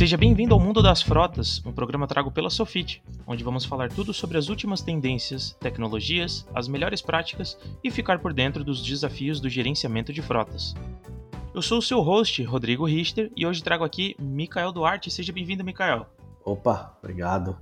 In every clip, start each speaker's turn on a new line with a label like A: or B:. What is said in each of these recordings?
A: Seja bem-vindo ao Mundo das Frotas, um programa trago pela Sofit, onde vamos falar tudo sobre as últimas tendências, tecnologias, as melhores práticas e ficar por dentro dos desafios do gerenciamento de frotas. Eu sou o seu host, Rodrigo Richter, e hoje trago aqui Mikael Duarte. Seja bem-vindo, Mikael.
B: Opa, obrigado.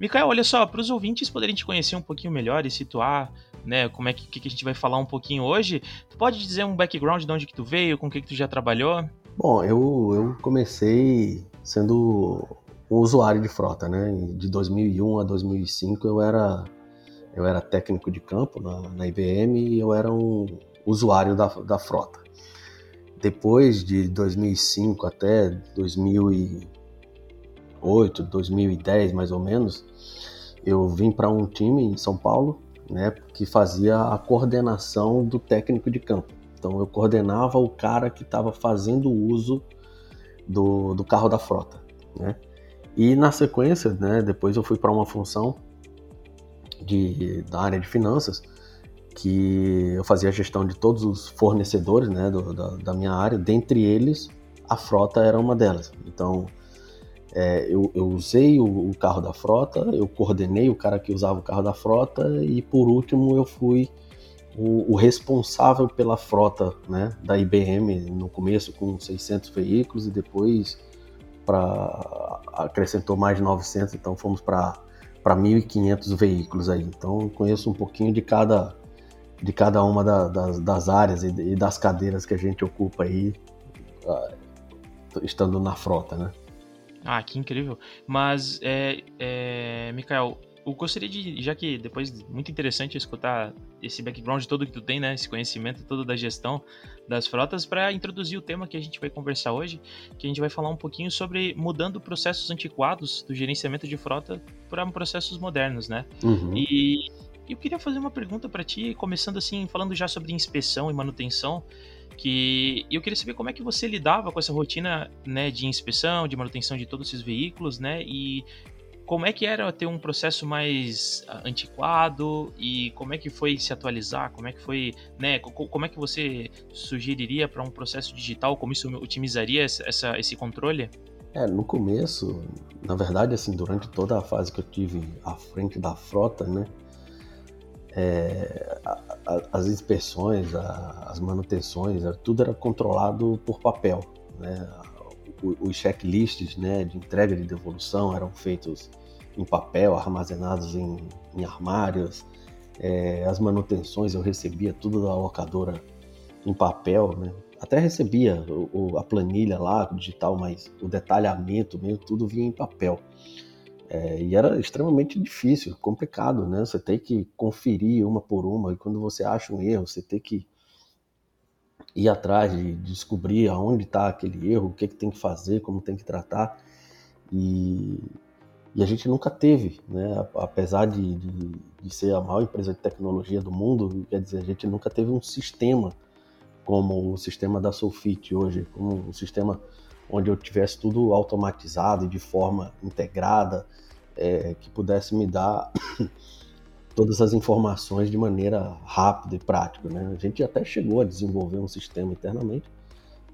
A: Mikael, olha só, para os ouvintes poderem te conhecer um pouquinho melhor e situar, né, como é que, que a gente vai falar um pouquinho hoje, tu pode dizer um background de onde que tu veio, com o que, que tu já trabalhou?
B: Bom, eu, eu comecei sendo um usuário de frota, né? De 2001 a 2005 eu era eu era técnico de campo na, na IBM e eu era um usuário da, da frota. Depois de 2005 até 2008, 2010 mais ou menos, eu vim para um time em São Paulo, né, que fazia a coordenação do técnico de campo. Então eu coordenava o cara que estava fazendo uso do, do carro da frota, né? E na sequência, né, depois eu fui para uma função de, da área de finanças, que eu fazia a gestão de todos os fornecedores né, do, da, da, minha área, dentre eles a frota era uma delas. Então é, eu, eu, usei o, o, carro da frota, eu coordenei o cara que usava o carro da frota e por último eu fui o, o, responsável pela frota né, da IBM no começo com 600 veículos e depois para acrescentou mais de 900, então fomos para para 1.500 veículos aí. Então conheço um pouquinho de cada de cada uma da, das, das, áreas e, e, das cadeiras que a gente ocupa aí uh, estando na frota, né?
A: Ah, que incrível. Mas, é, é, Mikael, eu gostaria de, já que depois muito interessante escutar esse background todo que tu tem, né, esse conhecimento todo da gestão das frotas, para introduzir o tema que a gente vai conversar hoje, que a gente vai falar um pouquinho sobre mudando processos antiquados do gerenciamento de frota para processos modernos, né? Uhum. E eu queria fazer uma pergunta para ti, começando assim, falando já sobre inspeção e manutenção, que eu queria saber como é que você lidava com essa rotina, né, de inspeção, de manutenção de todos esses veículos, né, e como é que era ter um processo mais ah, antiquado e como é que foi se atualizar? Como é que foi, né? Como é que você sugeriria para um processo digital? Como isso otimizaria essa, esse controle?
B: É, no começo, na verdade, assim, durante toda a fase que eu tive à frente da frota, né? É, a, a, as inspeções, a, as manutenções, tudo era controlado por papel, né? Os checklists, né, de entrega de devolução eram feitos em papel, armazenados em, em armários. É, as manutenções eu recebia tudo da locadora em papel, né? Até recebia o, a planilha lá, digital, mas o detalhamento mesmo, tudo vinha em papel. É, e era extremamente difícil, complicado, né? Você tem que conferir uma por uma, e quando você acha um erro, você tem que ir atrás de descobrir aonde está aquele erro, o que, que tem que fazer, como tem que tratar. E, e a gente nunca teve, né? apesar de, de, de, ser a maior empresa de tecnologia do mundo, quer dizer, a gente nunca teve um sistema como o sistema da Sulfit hoje, como um sistema onde eu tivesse tudo automatizado e de forma integrada, é, que pudesse me dar todas as informações de maneira rápida e prática. Né? A gente até chegou a desenvolver um sistema internamente,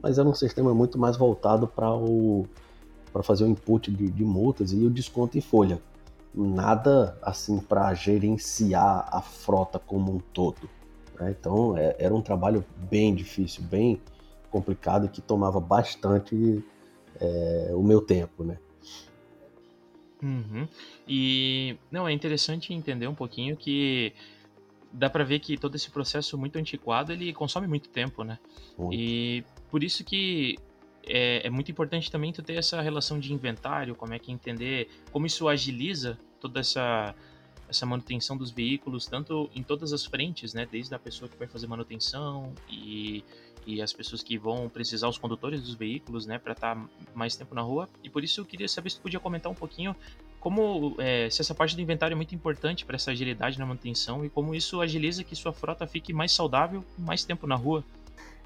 B: mas era um sistema muito mais voltado para o para fazer o input de, de, multas e o desconto em folha. Nada assim para gerenciar a frota como um todo. Né? Então é, era um trabalho bem difícil, bem complicado e que tomava bastante é, o meu tempo, né?
A: Uhum. E não é interessante entender um pouquinho que dá para ver que todo esse processo muito antiquado ele consome muito tempo, né? Muito. E por isso que é, é, muito importante também tu ter essa relação de inventário, como é que entender como isso agiliza toda essa essa manutenção dos veículos, tanto em todas as frentes, né? Desde a pessoa que vai fazer manutenção e, e as pessoas que vão precisar, os condutores dos veículos, né? Para estar tá mais tempo na rua. E por isso eu queria saber se tu podia comentar um pouquinho como é, se essa parte do inventário é muito importante para essa agilidade na manutenção e como isso agiliza que sua frota fique mais saudável, mais tempo na rua.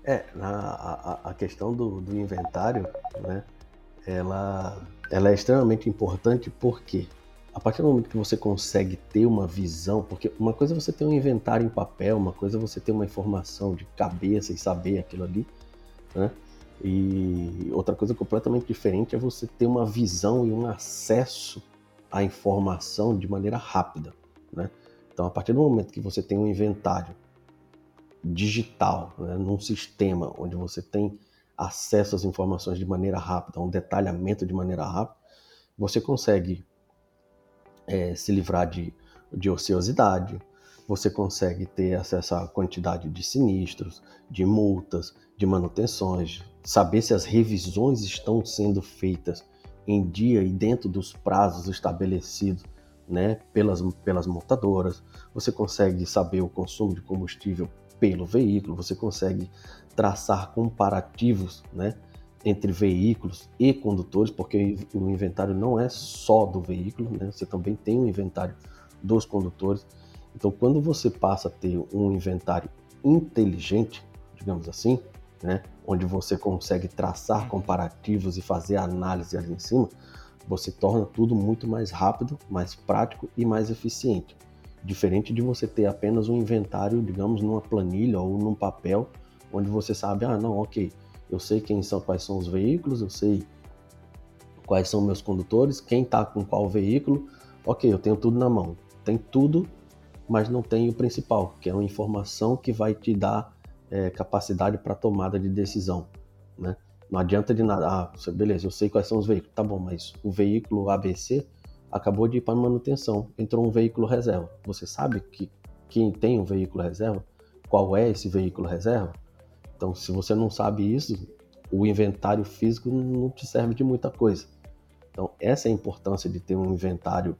B: É, a, a questão do, do, inventário, né, ela, ela é extremamente importante porque a partir do momento que você consegue ter uma visão, porque uma coisa é você ter um inventário em papel, uma coisa é você ter uma informação de cabeça e saber aquilo ali, né? E outra coisa completamente diferente é você ter uma visão e um acesso à informação de maneira rápida. Né? Então, a partir do momento que você tem um inventário digital, né, num sistema onde você tem acesso às informações de maneira rápida, um detalhamento de maneira rápida, você consegue é, se livrar de, de ociosidade, você consegue ter acesso à quantidade de sinistros, de multas, de manutenções, saber se as revisões estão sendo feitas em dia e dentro dos prazos estabelecidos né, pelas, pelas montadoras, você consegue saber o consumo de combustível pelo veículo, você consegue traçar comparativos né, entre veículos e condutores, porque o inventário não é só do veículo, né, você também tem um inventário dos condutores. Então, quando você passa a ter um inventário inteligente, digamos assim, né, onde você consegue traçar comparativos e fazer análise ali em cima, você torna tudo muito mais rápido, mais prático e mais eficiente. Diferente de você ter apenas um inventário, digamos, numa planilha ou num papel, onde você sabe, ah, não, ok, eu sei quem são, quais são os veículos, eu sei quais são meus condutores, quem está com qual veículo, ok, eu tenho tudo na mão. Tem tudo, mas não tem o principal, que é uma informação que vai te dar é, capacidade para tomada de decisão, né? Não adianta de nada, ah, beleza, eu sei quais são os veículos, tá bom, mas o veículo ABC acabou de ir para manutenção, entrou um veículo reserva. Você sabe que quem tem um veículo reserva, qual é esse veículo reserva? Então, se você não sabe isso, o inventário físico não te serve de muita coisa. Então, essa é a importância de ter um inventário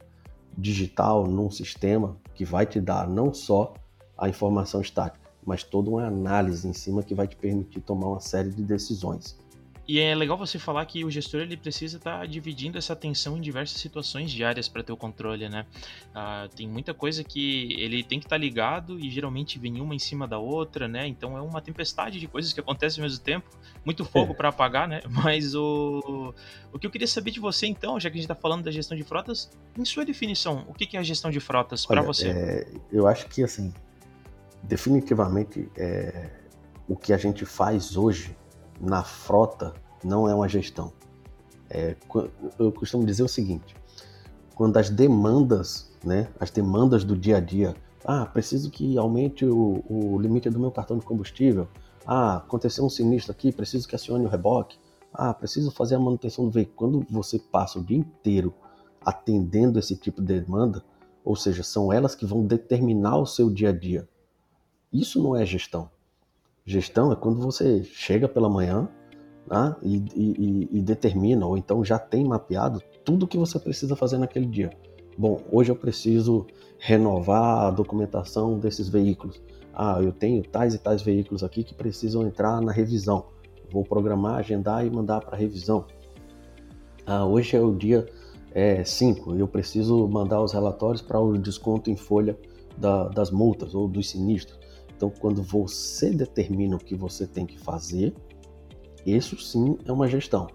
B: digital num sistema que vai te dar não só a informação estática, mas toda uma análise em cima que vai te permitir tomar uma série de decisões.
A: E é legal você falar que o gestor ele precisa estar tá dividindo essa atenção em diversas situações diárias para ter o controle, né? Ah, tem muita coisa que ele tem que estar tá ligado e geralmente vem uma em cima da outra, né? Então é uma tempestade de coisas que acontecem ao mesmo tempo, muito fogo é. para apagar, né? Mas o, o que eu queria saber de você então, já que a gente está falando da gestão de frotas, em sua definição, o que é a gestão de frotas para você?
B: É, eu acho que assim, definitivamente é, o que a gente faz hoje na frota não é uma gestão. É, eu costumo dizer o seguinte: quando as demandas, né, as demandas do dia a dia, ah, preciso que aumente o, o limite do meu cartão de combustível, ah, aconteceu um sinistro aqui, preciso que acione o reboque, ah, preciso fazer a manutenção do veículo. Quando você passa o dia inteiro atendendo esse tipo de demanda, ou seja, são elas que vão determinar o seu dia a dia. Isso não é gestão. Gestão é quando você chega pela manhã né, e, e, e, determina, ou então já tem mapeado tudo o que você precisa fazer naquele dia. Bom, hoje eu preciso renovar a documentação desses veículos. Ah, eu tenho tais e tais veículos aqui que precisam entrar na revisão. Vou programar, agendar e mandar para revisão. Ah, hoje é o dia 5, é, eu preciso mandar os relatórios para o desconto em folha da, das multas ou dos sinistros. Então, quando você determina o que você tem que fazer, isso sim é uma gestão.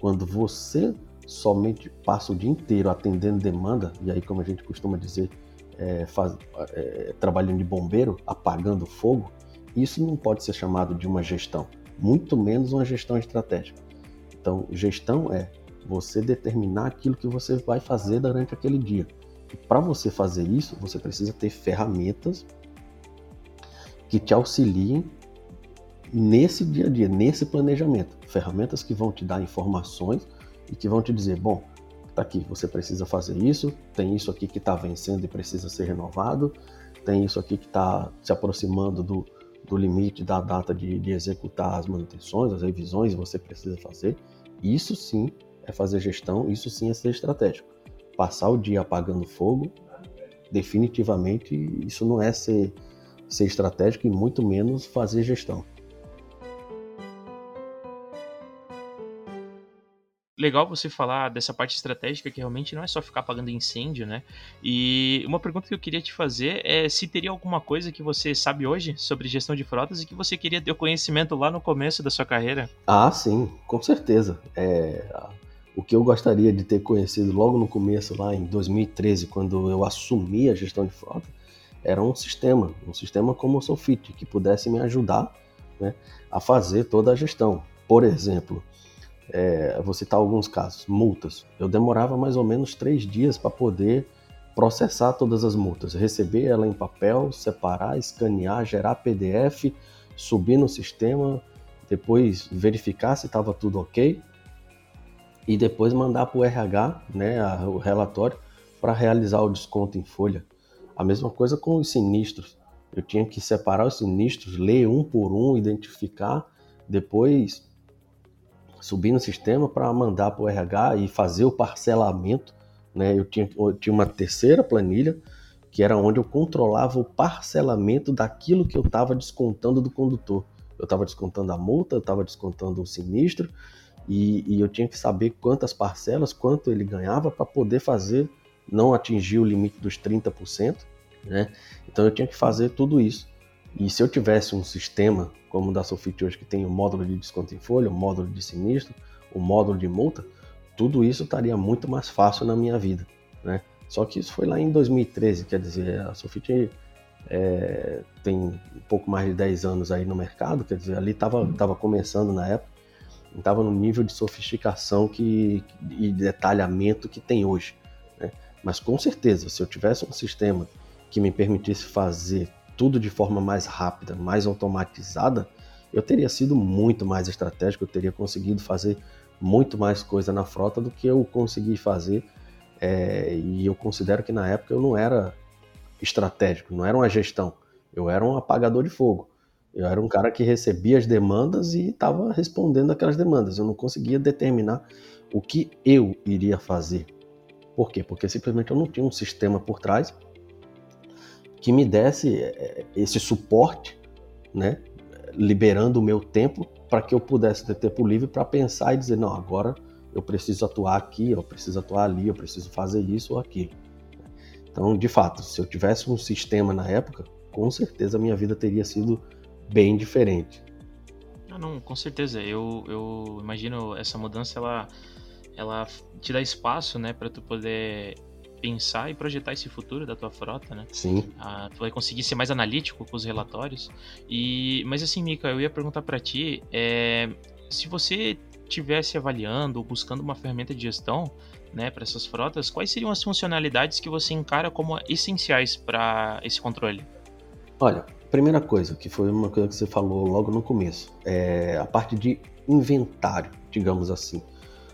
B: Quando você somente passa o dia inteiro atendendo demanda, e aí, como a gente costuma dizer, é, faz, é, trabalhando de bombeiro, apagando fogo, isso não pode ser chamado de uma gestão, muito menos uma gestão estratégica. Então, gestão é você determinar aquilo que você vai fazer durante aquele dia. E para você fazer isso, você precisa ter ferramentas que te auxiliem nesse dia a dia, nesse planejamento. Ferramentas que vão te dar informações e que vão te dizer: bom, tá aqui, você precisa fazer isso, tem isso aqui que está vencendo e precisa ser renovado, tem isso aqui que está se aproximando do, do limite da data de, de executar as manutenções, as revisões, você precisa fazer. Isso sim é fazer gestão, isso sim é ser estratégico. Passar o dia apagando fogo, definitivamente isso não é ser ser estratégico e muito menos fazer gestão.
A: legal você falar dessa parte estratégica que realmente não é só ficar apagando incêndio, né? E uma pergunta que eu queria te fazer é se teria alguma coisa que você sabe hoje sobre gestão de frotas e que você queria ter o conhecimento lá no começo da sua carreira?
B: Ah, sim, com certeza. É, o que eu gostaria de ter conhecido logo no começo, lá em 2013, quando eu assumi a gestão de frota, era um sistema, um sistema como o Sofit, que pudesse me ajudar né, a fazer toda a gestão. por exemplo, é, vou citar alguns casos, multas. Eu demorava mais ou menos três dias para poder processar todas as multas, receber ela em papel, separar, escanear, gerar PDF, subir no sistema, depois verificar se estava tudo ok e depois mandar para o RH, né, o relatório, para realizar o desconto em folha. A mesma coisa com os sinistros. Eu tinha que separar os sinistros, ler um por um, identificar, depois subir no sistema para mandar para o RH e fazer o parcelamento. Né? Eu, tinha, eu tinha uma terceira planilha, que era onde eu controlava o parcelamento daquilo que eu estava descontando do condutor. Eu estava descontando a multa, eu estava descontando o sinistro, e, e, eu tinha que saber quantas parcelas, quanto ele ganhava para poder fazer, não atingir o limite dos 30%. Né? Então eu tinha que fazer tudo isso. E se eu tivesse um sistema como o da Sofit hoje, que tem o módulo de desconto em folha, o módulo de sinistro, o módulo de multa, tudo isso estaria muito mais fácil na minha vida. Né? Só que isso foi lá em 2013, quer dizer, a Sofit é, tem um pouco mais de 10 anos aí no mercado, quer dizer, ali estava tava começando na época, estava no nível de sofisticação que, e detalhamento que tem hoje. Né? Mas com certeza, se eu tivesse um sistema que me permitisse fazer tudo de forma mais rápida, mais automatizada, eu teria sido muito mais estratégico, eu teria conseguido fazer muito mais coisa na frota do que eu consegui fazer. É, e eu considero que na época eu não era estratégico, não era uma gestão, eu era um apagador de fogo. Eu era um cara que recebia as demandas e estava respondendo aquelas demandas. Eu não conseguia determinar o que eu iria fazer. Por quê? Porque simplesmente eu não tinha um sistema por trás que me desse é, esse suporte, né, liberando o meu tempo para que eu pudesse ter tempo livre para pensar e dizer, não, agora eu preciso atuar aqui, eu preciso atuar ali, eu preciso fazer isso ou aquilo. Então, de fato, se eu tivesse um sistema na época, com certeza a minha vida teria sido bem diferente.
A: Ah, não, com certeza. Eu, eu imagino essa mudança, ela, ela te dá espaço, né, para tu poder pensar e projetar esse futuro da tua frota, né?
B: Sim.
A: Ah, tu vai conseguir ser mais analítico com os relatórios. E, mas assim, Mika, eu ia perguntar para ti, é, se você tivesse avaliando ou buscando uma ferramenta de gestão, né, para essas frotas, quais seriam as funcionalidades que você encara como essenciais para esse controle?
B: Olha, primeira coisa, que foi uma coisa que você falou logo no começo, é a parte de inventário, digamos assim.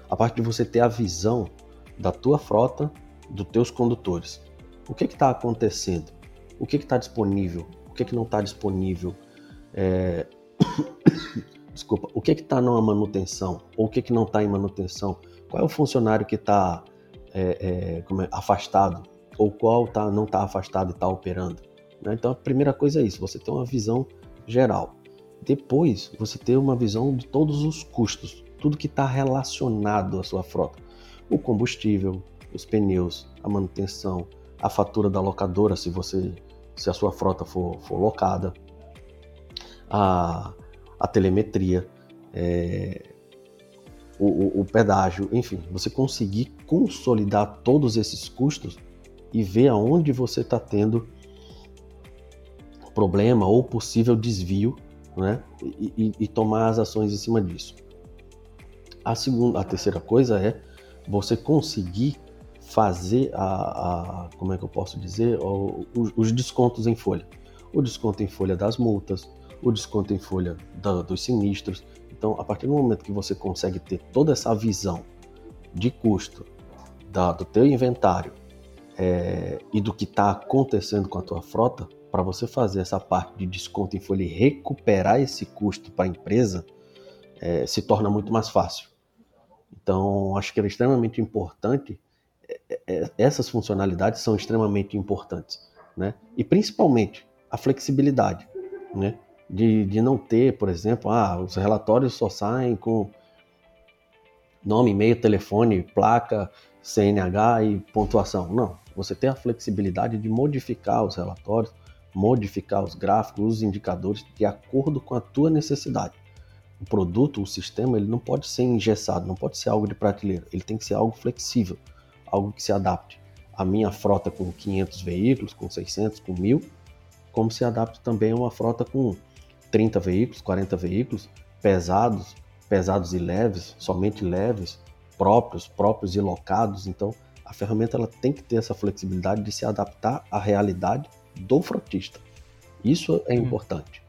B: A parte de você ter a visão da tua frota dos teus condutores. O que está acontecendo? O que está disponível? O que, que não está disponível? É... Desculpa, o que está numa manutenção? Ou o que, que não está em manutenção? Qual é o funcionário que está é, é, é, afastado? Ou qual tá, não está afastado e está operando? Né? Então a primeira coisa é isso, você ter uma visão geral. Depois, você ter uma visão de todos os custos, tudo que está relacionado à sua frota. O combustível, os pneus, a manutenção, a fatura da locadora se você se a sua frota for, for locada, a, a telemetria, é, o, o, o pedágio, enfim, você conseguir consolidar todos esses custos e ver aonde você está tendo problema ou possível desvio, né? E, e, e, tomar as ações em cima disso. A segunda, a terceira coisa é você conseguir fazer a, a, como é que eu posso dizer, o, os, os, descontos em folha. O desconto em folha das multas, o desconto em folha da, dos sinistros. Então, a partir do momento que você consegue ter toda essa visão de custo da, do teu inventário é, e do que está acontecendo com a tua frota, para você fazer essa parte de desconto em folha e recuperar esse custo para a empresa, é, se torna muito mais fácil. Então, acho que era extremamente importante essas funcionalidades são extremamente importantes, né? E principalmente a flexibilidade, né? De, de não ter, por exemplo, ah, os relatórios só saem com nome, e-mail, telefone, placa, CNH e pontuação. Não, você tem a flexibilidade de modificar os relatórios, modificar os gráficos, os indicadores de acordo com a tua necessidade. O produto, o sistema, ele não pode ser engessado, não pode ser algo de prateleira, ele tem que ser algo flexível algo que se adapte à minha frota com 500 veículos, com 600, com 1000, como se adapte também a uma frota com 30 veículos, 40 veículos, pesados, pesados e leves, somente leves, próprios, próprios e locados. Então, a ferramenta ela tem que ter essa flexibilidade de se adaptar à realidade do frotista. Isso é uhum. importante.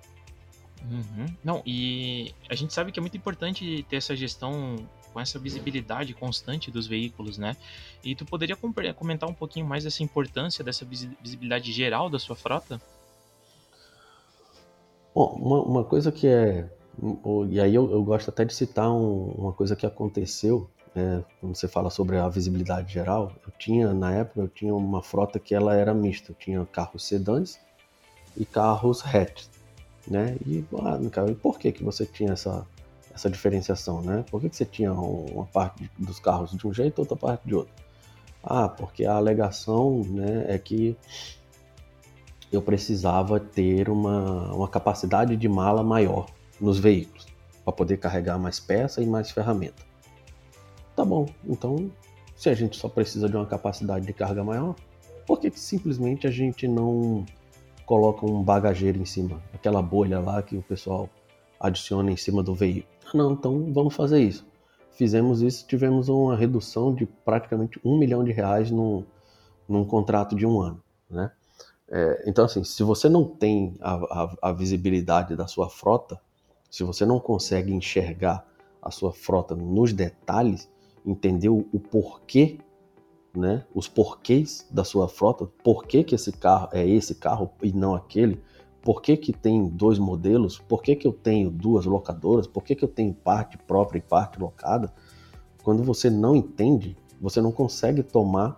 A: Uhum. Não, e a gente sabe que é muito importante ter essa gestão com essa visibilidade constante dos veículos, né? E tu poderia comentar um pouquinho mais dessa importância dessa visibilidade geral da sua frota?
B: Bom, uma, uma coisa que é. E aí eu, eu gosto até de citar um, uma coisa que aconteceu, né, quando você fala sobre a visibilidade geral. Eu tinha, na época, eu tinha uma frota que ela era mista. Eu tinha carros sedãs e carros hatch, né? E, ah, e por que, que você tinha essa, essa diferenciação, né? Por que, que você tinha uma parte dos carros de um jeito e outra parte de outro? Ah, porque a alegação né, é que eu precisava ter uma, uma capacidade de mala maior nos veículos para poder carregar mais peça e mais ferramenta. Tá bom, então se a gente só precisa de uma capacidade de carga maior, por que, que simplesmente a gente não coloca um bagageiro em cima, aquela bolha lá que o pessoal adiciona em cima do veículo? Não, então vamos fazer isso. Fizemos isso, tivemos uma redução de praticamente um milhão de reais num contrato de um ano, né? É, então, assim, se você não tem a, a, a, visibilidade da sua frota, se você não consegue enxergar a sua frota nos detalhes, entender o, o porquê, né, os porquês da sua frota, por que, que esse carro é esse carro e não aquele, por que, que tem dois modelos, por que, que eu tenho duas locadoras, por que, que eu tenho parte própria e parte locada, quando você não entende, você não consegue tomar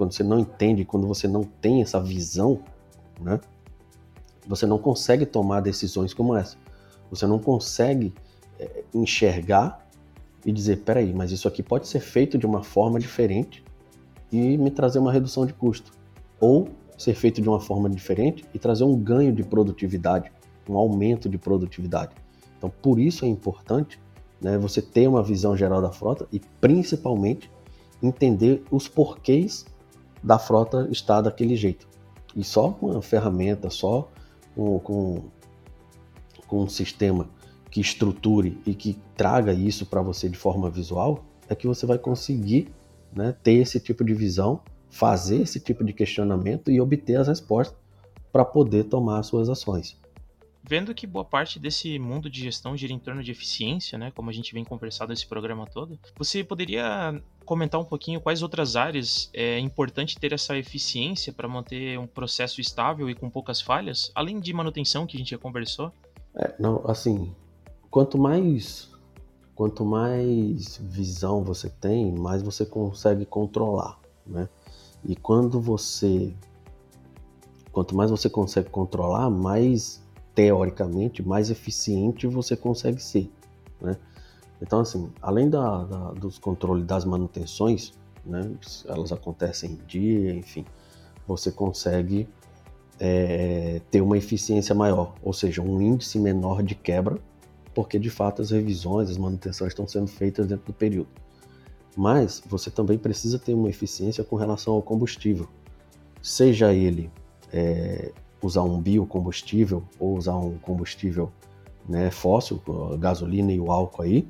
B: quando você não entende, quando você não tem essa visão, né? Você não consegue tomar decisões como essa. Você não consegue é, enxergar e dizer, peraí, mas isso aqui pode ser feito de uma forma diferente e me trazer uma redução de custo. Ou ser feito de uma forma diferente e trazer um ganho de produtividade, um aumento de produtividade. Então, por isso é importante né, você ter uma visão geral da frota e, principalmente, entender os porquês da frota estar daquele jeito. E só com uma ferramenta, só com, com, com um sistema que estruture e que traga isso para você de forma visual, é que você vai conseguir né, ter esse tipo de visão, fazer esse tipo de questionamento e obter as respostas para poder tomar as suas ações
A: vendo que boa parte desse mundo de gestão gira em torno de eficiência, né, como a gente vem conversando nesse programa todo, você poderia comentar um pouquinho quais outras áreas é importante ter essa eficiência para manter um processo estável e com poucas falhas, além de manutenção que a gente já conversou?
B: É, não, assim, quanto mais quanto mais visão você tem, mais você consegue controlar, né? E quando você quanto mais você consegue controlar, mais teoricamente, mais eficiente você consegue ser, né? Então, assim, além da, da, dos controles das manutenções, né, elas acontecem em dia, enfim, você consegue é, ter uma eficiência maior, ou seja, um índice menor de quebra, porque de fato as revisões, as manutenções estão sendo feitas dentro do período. Mas você também precisa ter uma eficiência com relação ao combustível, seja ele é, usar um biocombustível ou usar um combustível né, fóssil, gasolina e o álcool aí,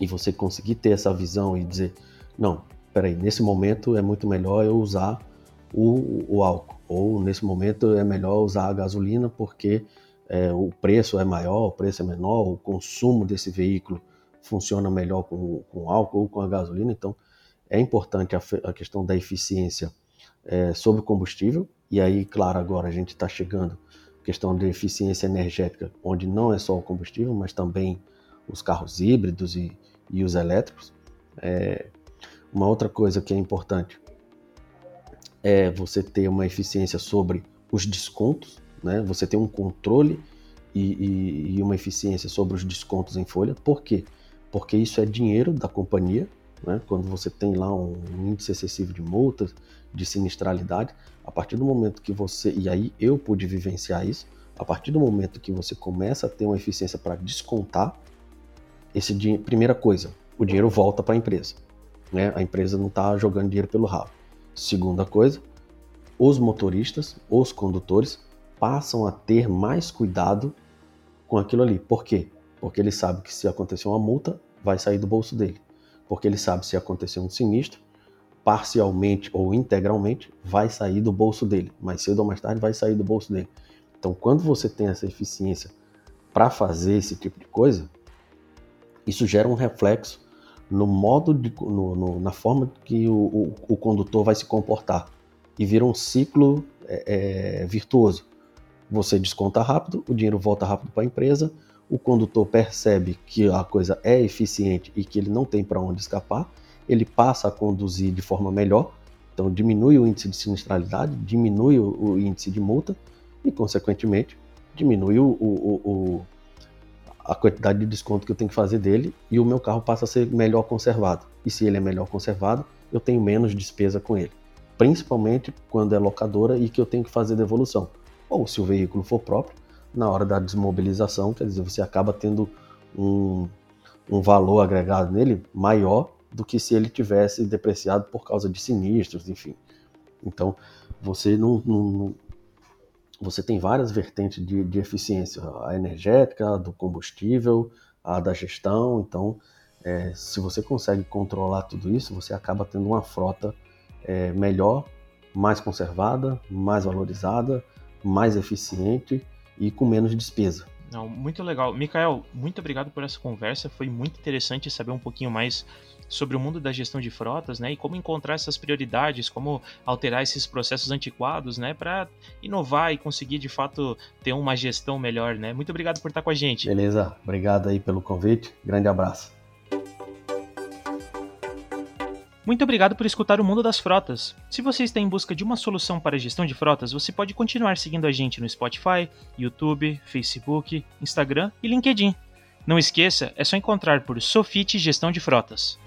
B: e você conseguir ter essa visão e dizer, não, peraí, nesse momento é muito melhor eu usar o, o álcool, ou nesse momento é melhor usar a gasolina porque é, o preço é maior, o preço é menor, o consumo desse veículo funciona melhor com, com álcool ou com a gasolina, então é importante a, a questão da eficiência é, sobre o combustível, e aí, claro, agora a gente está chegando questão de eficiência energética, onde não é só o combustível, mas também os carros híbridos e, e os elétricos. É, uma outra coisa que é importante é você ter uma eficiência sobre os descontos, né? você ter um controle e, e, e uma eficiência sobre os descontos em folha. Por quê? Porque isso é dinheiro da companhia, né? quando você tem lá um índice excessivo de multas, de sinistralidade, a partir do momento que você, e aí eu pude vivenciar isso, a partir do momento que você começa a ter uma eficiência para descontar, esse dinheiro, primeira coisa, o dinheiro volta para a empresa. Né? A empresa não está jogando dinheiro pelo rabo. Segunda coisa, os motoristas, os condutores, passam a ter mais cuidado com aquilo ali. Por quê? Porque ele sabe que se acontecer uma multa, vai sair do bolso dele. Porque ele sabe se acontecer um sinistro, parcialmente ou integralmente, vai sair do bolso dele. Mais cedo ou mais tarde vai sair do bolso dele. Então, quando você tem essa eficiência para fazer esse tipo de coisa, isso gera um reflexo no modo de, no, no, na forma que o, o, o, condutor vai se comportar e vira um ciclo é, é, virtuoso. Você desconta rápido, o dinheiro volta rápido para a empresa, o condutor percebe que a coisa é eficiente e que ele não tem para onde escapar, ele passa a conduzir de forma melhor, então diminui o índice de sinistralidade, diminui o, o índice de multa e, consequentemente, diminui o, o, a quantidade de desconto que eu tenho que fazer dele e o meu carro passa a ser melhor conservado. E se ele é melhor conservado, eu tenho menos despesa com ele. Principalmente quando é locadora e que eu tenho que fazer devolução. Ou se o veículo for próprio, na hora da desmobilização, quer dizer, você acaba tendo um, um valor agregado nele maior do que se ele tivesse depreciado por causa de sinistros, enfim. Então, você não, não, você tem várias vertentes de, de eficiência, a energética, a do combustível, a da gestão. Então, é, se você consegue controlar tudo isso, você acaba tendo uma frota é, melhor, mais conservada, mais valorizada, mais eficiente e com menos despesa.
A: Não, muito legal. Mikael, muito obrigado por essa conversa. Foi muito interessante saber um pouquinho mais sobre o mundo da gestão de frotas, né? E como encontrar essas prioridades, como alterar esses processos antiquados, né? Para inovar e conseguir de fato ter uma gestão melhor, né? Muito obrigado por estar com a gente.
B: Beleza, obrigado aí pelo convite. Grande abraço.
A: Muito obrigado por escutar o Mundo das Frotas. Se você está em busca de uma solução para a gestão de frotas, você pode continuar seguindo a gente no Spotify, YouTube, Facebook, Instagram e LinkedIn. Não esqueça, é só encontrar por Sofite Gestão de Frotas.